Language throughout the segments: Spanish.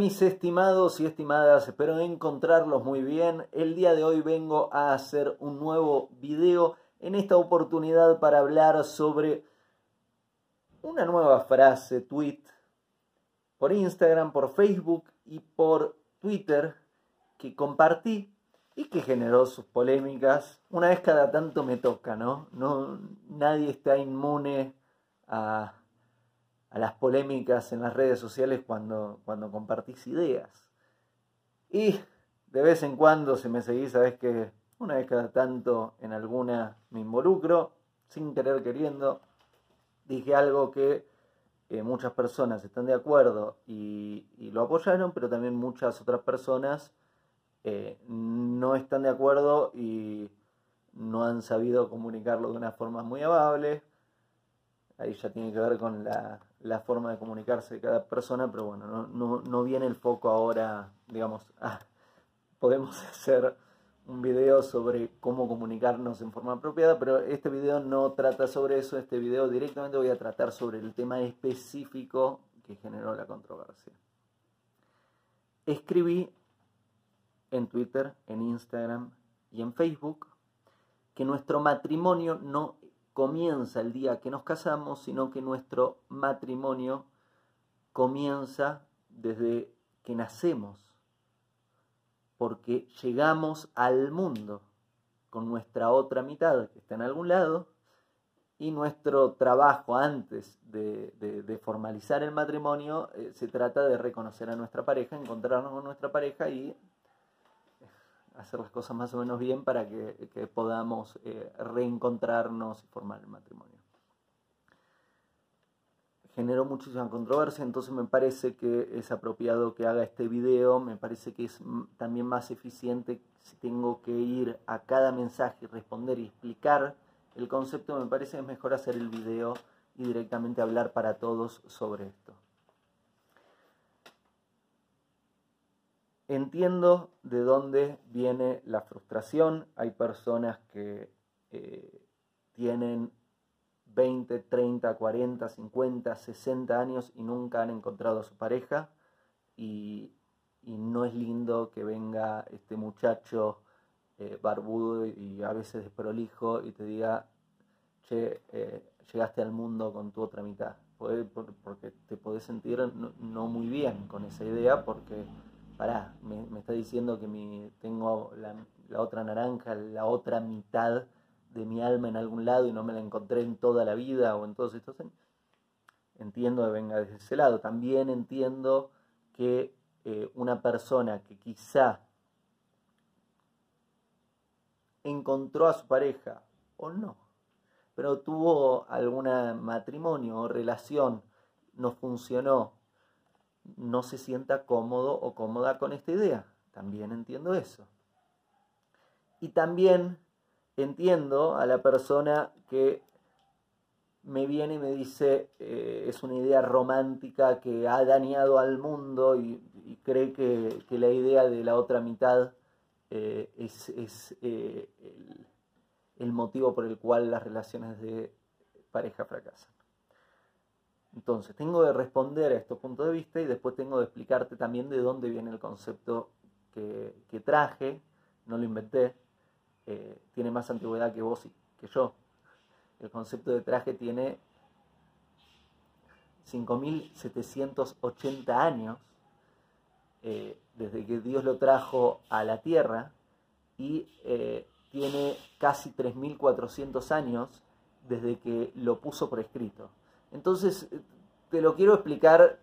mis estimados y estimadas, espero encontrarlos muy bien. El día de hoy vengo a hacer un nuevo video en esta oportunidad para hablar sobre una nueva frase, tweet, por Instagram, por Facebook y por Twitter que compartí y que generó sus polémicas. Una vez cada tanto me toca, ¿no? no nadie está inmune a a las polémicas en las redes sociales cuando, cuando compartís ideas. Y de vez en cuando, si me seguís, sabes que una vez cada tanto en alguna me involucro, sin querer queriendo, dije algo que eh, muchas personas están de acuerdo y, lo apoyaron, pero también muchas otras personas eh, no están de acuerdo y no han sabido comunicarlo de una forma muy amable. Ahí ya tiene que ver con la, la forma de comunicarse de cada persona, pero bueno, no, viene el foco ahora, digamos, ah, podemos hacer un video sobre cómo comunicarnos en forma apropiada, pero este video no trata sobre eso, este video directamente voy a tratar sobre el tema específico que generó la controversia. Escribí en Twitter, en Instagram y en Facebook que nuestro matrimonio no comienza el día que nos casamos, sino que nuestro matrimonio comienza desde que nacemos, porque llegamos al mundo con nuestra otra mitad que está en algún lado y nuestro trabajo antes de, formalizar el matrimonio eh, se trata de reconocer a nuestra pareja, encontrarnos con nuestra pareja y hacer las cosas más o menos bien para que, podamos eh, reencontrarnos y formar el matrimonio. Generó muchísima controversia, entonces me parece que es apropiado que haga este video, me parece que es también más eficiente si tengo que ir a cada mensaje, responder y explicar el concepto, me parece que es mejor hacer el video y directamente hablar para todos sobre esto. Entiendo de dónde viene la frustración. Hay personas que eh, tienen 20, 30, 40, 50, 60 años y nunca han encontrado a su pareja. Y, no es lindo que venga este muchacho eh, barbudo y a veces desprolijo y te diga, che, eh, llegaste al mundo con tu otra mitad. Porque te podés sentir no muy bien con esa idea porque pará, me, está diciendo que tengo la, otra naranja, la otra mitad de mi alma en algún lado y no me la encontré en toda la vida o en todos estos años. Entiendo que venga desde ese lado. También entiendo que eh, una persona que quizá encontró a su pareja o no, pero tuvo algún matrimonio o relación, no funcionó, no se sienta cómodo o cómoda con esta idea. También entiendo eso. Y también entiendo a la persona que me viene y me dice eh, es una idea romántica que ha dañado al mundo y, cree que, la idea de la otra mitad eh, es, eh, el motivo por el cual las relaciones de pareja fracasan. Entonces, tengo de responder a estos puntos de vista y después tengo de explicarte también de dónde viene el concepto que, traje, no lo inventé, eh, tiene más antigüedad que vos y que yo. El concepto de traje tiene 5.780 años eh, desde que Dios lo trajo a la tierra y eh, tiene casi 3.400 años desde que lo puso por escrito. Entonces, te lo quiero explicar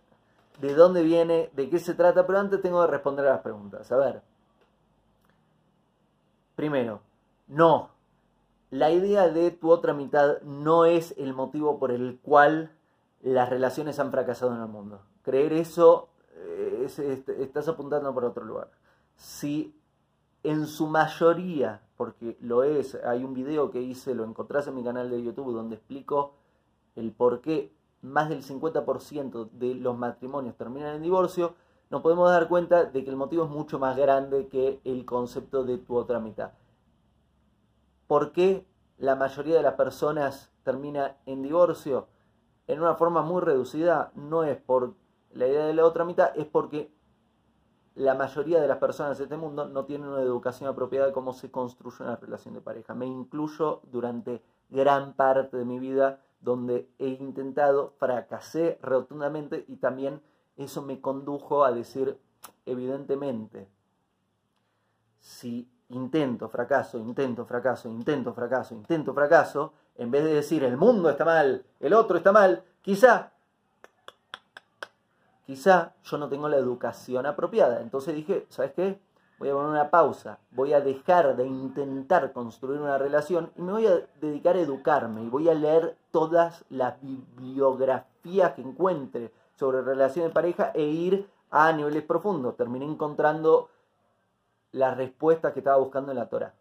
de dónde viene, de qué se trata, pero antes tengo que responder a las preguntas. A ver, primero, no, la idea de tu otra mitad no es el motivo por el cual las relaciones han fracasado en el mundo. Creer eso, eh, estás apuntando por otro lugar. Si en su mayoría, porque lo es, hay un video que hice, lo encontrás en mi canal de YouTube donde explico el por qué más del 50% de los matrimonios terminan en divorcio, nos podemos dar cuenta de que el motivo es mucho más grande que el concepto de tu otra mitad. ¿Por qué la mayoría de las personas termina en divorcio? En una forma muy reducida, no es por la idea de la otra mitad, es porque la mayoría de las personas de este mundo no tienen una educación apropiada de cómo se construye una relación de pareja. Me incluyo durante gran parte de mi vida donde he intentado, fracasé rotundamente y también eso me condujo a decir, evidentemente, si intento, fracaso, intento, fracaso, intento, fracaso, intento, fracaso, en vez de decir el mundo está mal, el otro está mal, quizá, quizá yo no tengo la educación apropiada. Entonces dije, ¿sabes qué? Voy a poner una pausa, voy a dejar de intentar construir una relación y me voy a dedicar a educarme y voy a leer todas las bibliografías que encuentre sobre relaciones de pareja e ir a niveles profundos. Terminé encontrando las respuestas que estaba buscando en la Torah.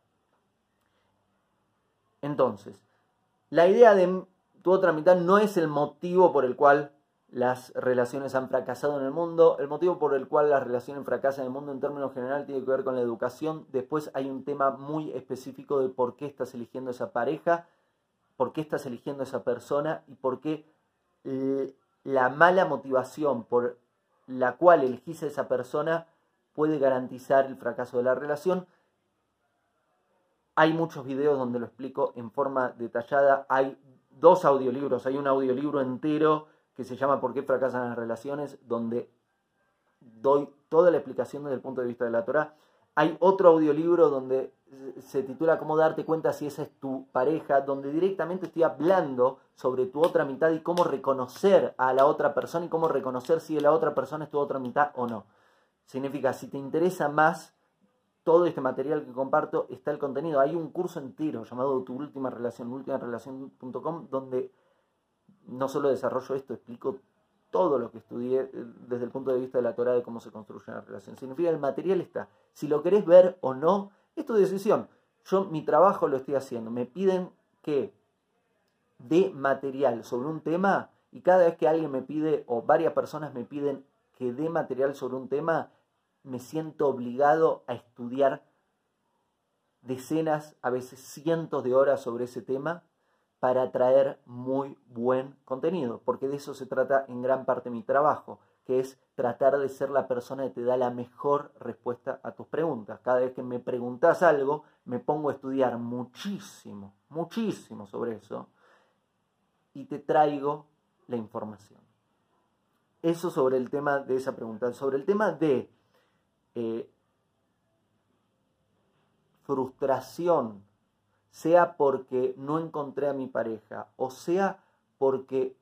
Entonces, la idea de tu otra mitad no es el motivo por el cual las relaciones han fracasado en el mundo. El motivo por el cual las relaciones fracasan en el mundo en términos generales tiene que ver con la educación. Después hay un tema muy específico de por qué estás eligiendo esa pareja, por qué estás eligiendo esa persona y por qué la mala motivación por la cual elegís a esa persona puede garantizar el fracaso de la relación. Hay muchos videos donde lo explico en forma detallada. Hay dos audiolibros. Hay un audiolibro entero que se llama ¿Por qué fracasan las relaciones? donde doy toda la explicación desde el punto de vista de la Torah. Hay otro audiolibro donde se titula Cómo darte cuenta si esa es tu pareja, donde directamente estoy hablando sobre tu otra mitad y cómo reconocer a la otra persona y cómo reconocer si la otra persona es tu otra mitad o no. Significa, si te interesa más todo este material que comparto, está el contenido. Hay un curso entero llamado Tu última relación, ultimarelación.com, donde no solo desarrollo esto, explico todo lo que estudié eh, desde el punto de vista de la Torah de cómo se construye una relación. Significa el material está. Si lo querés ver o no, es tu decisión. Yo mi trabajo lo estoy haciendo. Me piden que dé material sobre un tema y cada vez que alguien me pide o varias personas me piden que dé material sobre un tema, me siento obligado a estudiar decenas, a veces cientos de horas sobre ese tema para traer muy buen contenido, porque de eso se trata en gran parte mi trabajo, que es tratar de ser la persona que te da la mejor respuesta a tus preguntas. Cada vez que me preguntas algo, me pongo a estudiar muchísimo, muchísimo sobre eso y te traigo la información. Eso sobre el tema de esa pregunta. Sobre el tema de eh, frustración sea porque no encontré a mi pareja o sea porque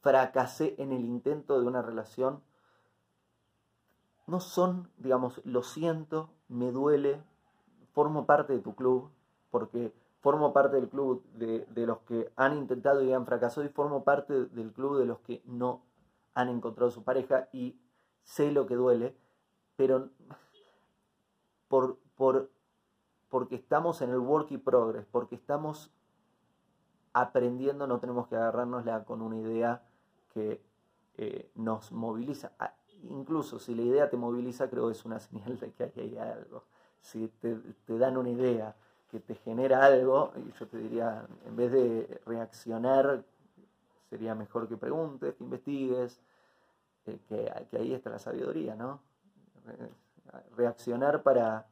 fracasé en el intento de una relación, no son, digamos, lo siento, me duele, formo parte de tu club, porque formo parte del club de, de, los que han intentado y han fracasado y formo parte del club de los que no han encontrado su pareja y sé lo que duele, pero por, por porque estamos en el work in progress, porque estamos aprendiendo, no tenemos que agarrárnosla con una idea que eh, nos moviliza. Ah, incluso si la idea te moviliza, creo que es una señal de que hay algo. Si te, dan una idea que te genera algo, y yo te diría, en vez de reaccionar, sería mejor que preguntes, que investigues, eh, que, que ahí está la sabiduría, ¿no? Reaccionar para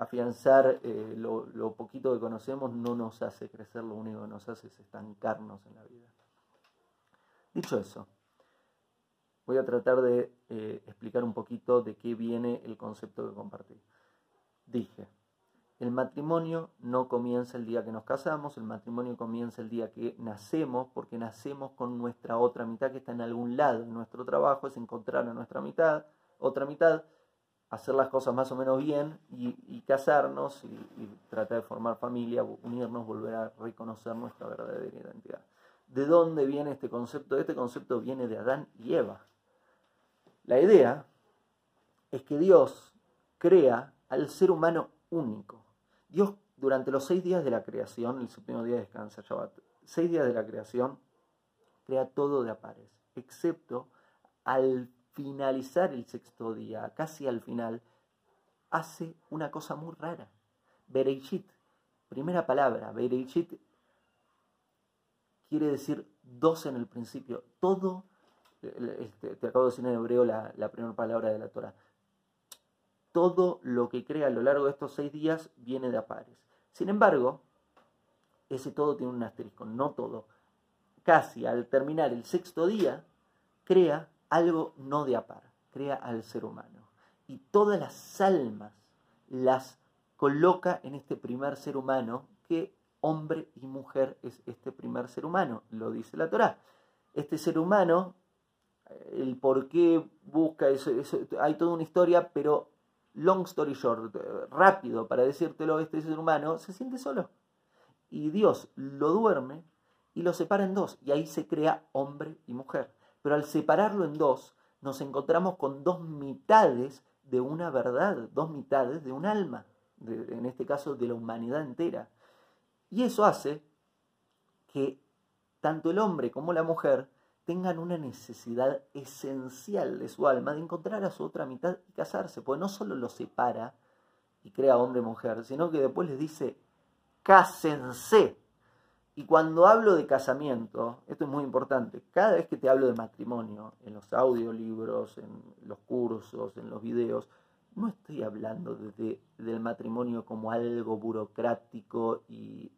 afianzar eh, lo, poquito que conocemos no nos hace crecer, lo único que nos hace es estancarnos en la vida. Dicho eso, voy a tratar de eh, explicar un poquito de qué viene el concepto que compartí. Dije, el matrimonio no comienza el día que nos casamos, el matrimonio comienza el día que nacemos, porque nacemos con nuestra otra mitad que está en algún lado. Nuestro trabajo es encontrar a nuestra mitad, otra mitad, hacer las cosas más o menos bien y, casarnos y, tratar de formar familia, unirnos, volver a reconocer nuestra verdadera identidad. ¿De dónde viene este concepto? Este concepto viene de Adán y Eva. La idea es que Dios crea al ser humano único. Dios durante los seis días de la creación, el séptimo día descansa, Shabbat, seis días de la creación, crea todo de a pares, excepto al finalizar el sexto día, casi al final, hace una cosa muy rara. Bereichit, primera palabra, Bereichit quiere decir dos en el principio. Todo, este, te acabo de decir en hebreo la, primera palabra de la Torah, todo lo que crea a lo largo de estos seis días viene de a pares. Sin embargo, ese todo tiene un asterisco, no todo. Casi al terminar el sexto día, crea algo no de a par, crea al ser humano. Y todas las almas las coloca en este primer ser humano que hombre y mujer es este primer ser humano, lo dice la Torá. Este ser humano, el por qué busca eso, hay toda una historia, pero long story short, rápido para decírtelo, este ser humano se siente solo. Y Dios lo duerme y lo separa en dos, y ahí se crea hombre y mujer. Pero al separarlo en dos, nos encontramos con dos mitades de una verdad, dos mitades de un alma, en este caso de la humanidad entera. Y eso hace que tanto el hombre como la mujer tengan una necesidad esencial de su alma de encontrar a su otra mitad y casarse, porque no solo lo separa y crea hombre mujer, sino que después les dice, cásense. Y cuando hablo de casamiento, esto es muy importante, cada vez que te hablo de matrimonio, en los audiolibros, en los cursos, en los videos, no estoy hablando de, del matrimonio como algo burocrático y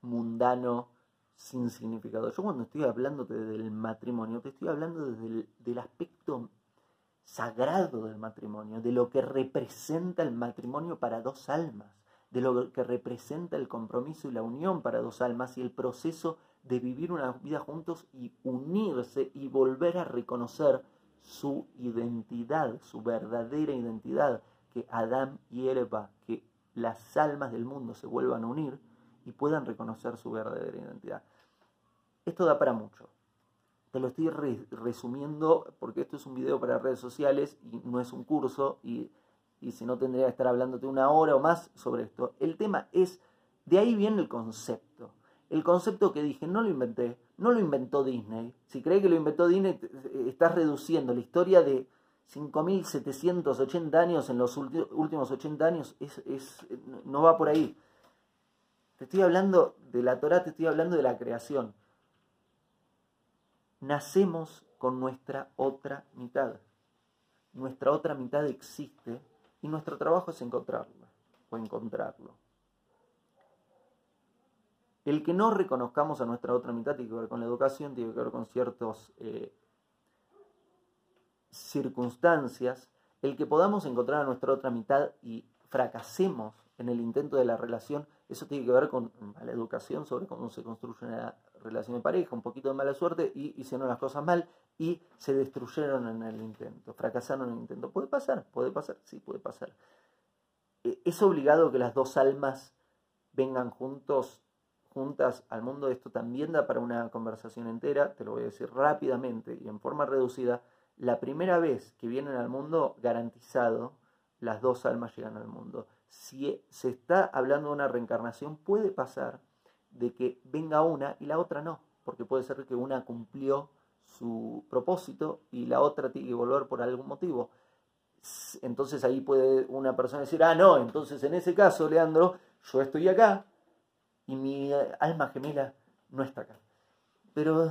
mundano sin significado. Yo cuando estoy hablando del matrimonio, te estoy hablando desde del aspecto sagrado del matrimonio, de lo que representa el matrimonio para dos almas, de lo que representa el compromiso y la unión para dos almas y el proceso de vivir una vida juntos y unirse y volver a reconocer su identidad, su verdadera identidad, que Adán y Eva, que las almas del mundo se vuelvan a unir y puedan reconocer su verdadera identidad. Esto da para mucho. Te lo estoy resumiendo porque esto es un video para redes sociales y no es un curso y, y si no tendría que estar hablándote una hora o más sobre esto. El tema es, de ahí viene el concepto. El concepto que dije, no lo inventé, no lo inventó Disney. Si crees que lo inventó Disney, estás reduciendo la historia de 5.780 años en los últimos 80 años, es, no va por ahí. Te estoy hablando de la Torah, te estoy hablando de la creación. Nacemos con nuestra otra mitad. Nuestra otra mitad existe y nuestro trabajo es encontrarla o encontrarlo. El que no reconozcamos a nuestra otra mitad tiene que ver con la educación, tiene que ver con ciertas eh, circunstancias. El que podamos encontrar a nuestra otra mitad y fracasemos en el intento de la relación, eso tiene que ver con mala educación sobre cómo se construye una relación de pareja, un poquito de mala suerte y hicieron las cosas mal y se destruyeron en el intento, fracasaron en el intento. Puede pasar, puede pasar, sí, puede pasar. Eh, ¿Es obligado que las dos almas vengan juntos juntas al mundo, esto también da para una conversación entera, te lo voy a decir rápidamente y en forma reducida. La primera vez que vienen al mundo, garantizado, las dos almas llegan al mundo. Si se está hablando de una reencarnación, puede pasar de que venga una y la otra no, porque puede ser que una cumplió su propósito y la otra tiene que volver por algún motivo. Entonces ahí puede una persona decir, ah, no, entonces en ese caso, Leandro, yo estoy acá, y mi alma gemela no está acá. Pero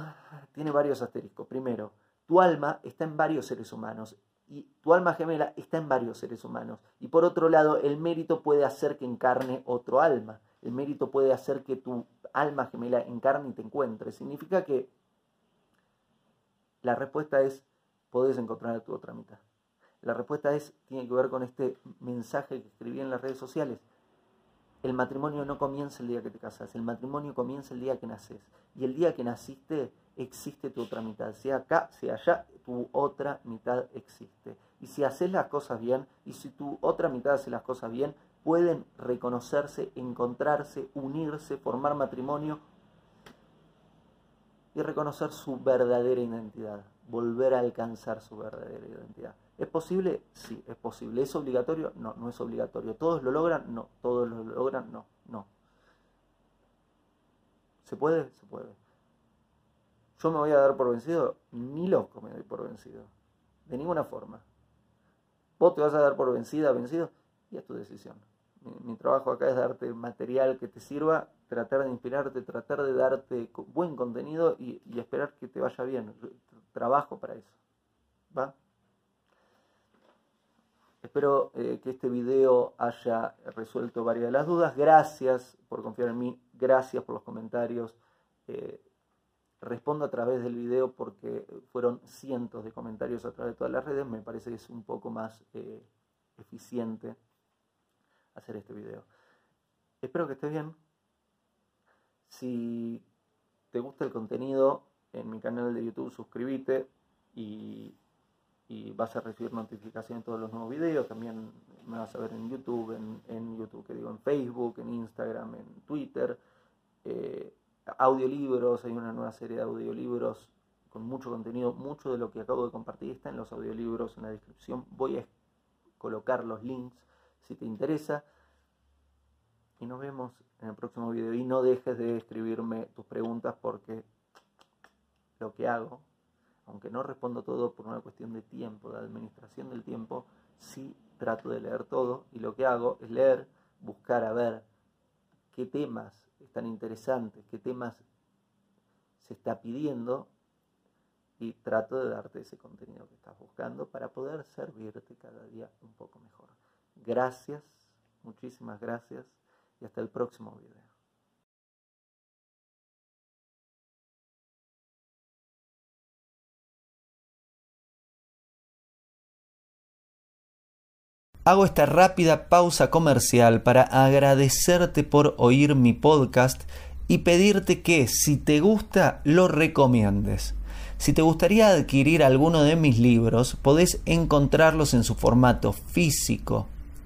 tiene varios asteriscos. Primero, tu alma está en varios seres humanos y tu alma gemela está en varios seres humanos. Y por otro lado, el mérito puede hacer que encarne otro alma. El mérito puede hacer que tu alma gemela encarne y te encuentre. Significa que la respuesta es, podés encontrar a tu otra mitad. La respuesta es, tiene que ver con este mensaje que escribí en las redes sociales. El matrimonio no comienza el día que te casas, el matrimonio comienza el día que naces. Y el día que naciste existe tu otra mitad. Sea acá, sea allá, tu otra mitad existe. Y si haces las cosas bien, y si tu otra mitad hace las cosas bien, pueden reconocerse, encontrarse, unirse, formar matrimonio y reconocer su verdadera identidad, volver a alcanzar su verdadera identidad. ¿Es posible? Sí, es posible. ¿Es obligatorio? No, no es obligatorio. ¿Todos lo logran? No. ¿Todos lo logran? No, no. ¿Se puede? Se puede. ¿Yo me voy a dar por vencido? Ni loco me doy por vencido. De ninguna forma. ¿Vos te vas a dar por vencida, vencido? Y es tu decisión. Mi, trabajo acá es darte material que te sirva, tratar de inspirarte, tratar de darte buen contenido y, esperar que te vaya bien. Trabajo para eso. ¿Va? Espero eh, que este video haya resuelto varias de las dudas. Gracias por confiar en mí, gracias por los comentarios. Eh, respondo a través del video porque fueron cientos de comentarios a través de todas las redes. Me parece que es un poco más eh, eficiente hacer este video. Espero que estés bien. Si te gusta el contenido en mi canal de YouTube, suscríbete y y vas a recibir notificaciones de todos los nuevos videos. También me vas a ver en YouTube, en, YouTube, que digo, en Facebook, en Instagram, en Twitter. Eh, audiolibros, hay una nueva serie de audiolibros con mucho contenido. Mucho de lo que acabo de compartir está en los audiolibros en la descripción. Voy a colocar los links si te interesa. Y nos vemos en el próximo video. Y no dejes de escribirme tus preguntas porque lo que hago aunque no respondo todo por una cuestión de tiempo, de administración del tiempo, sí trato de leer todo y lo que hago es leer, buscar a ver qué temas están interesantes, qué temas se está pidiendo y trato de darte ese contenido que estás buscando para poder servirte cada día un poco mejor. Gracias, muchísimas gracias y hasta el próximo video. Hago esta rápida pausa comercial para agradecerte por oír mi podcast y pedirte que si te gusta lo recomiendes. Si te gustaría adquirir alguno de mis libros, podés encontrarlos en su formato físico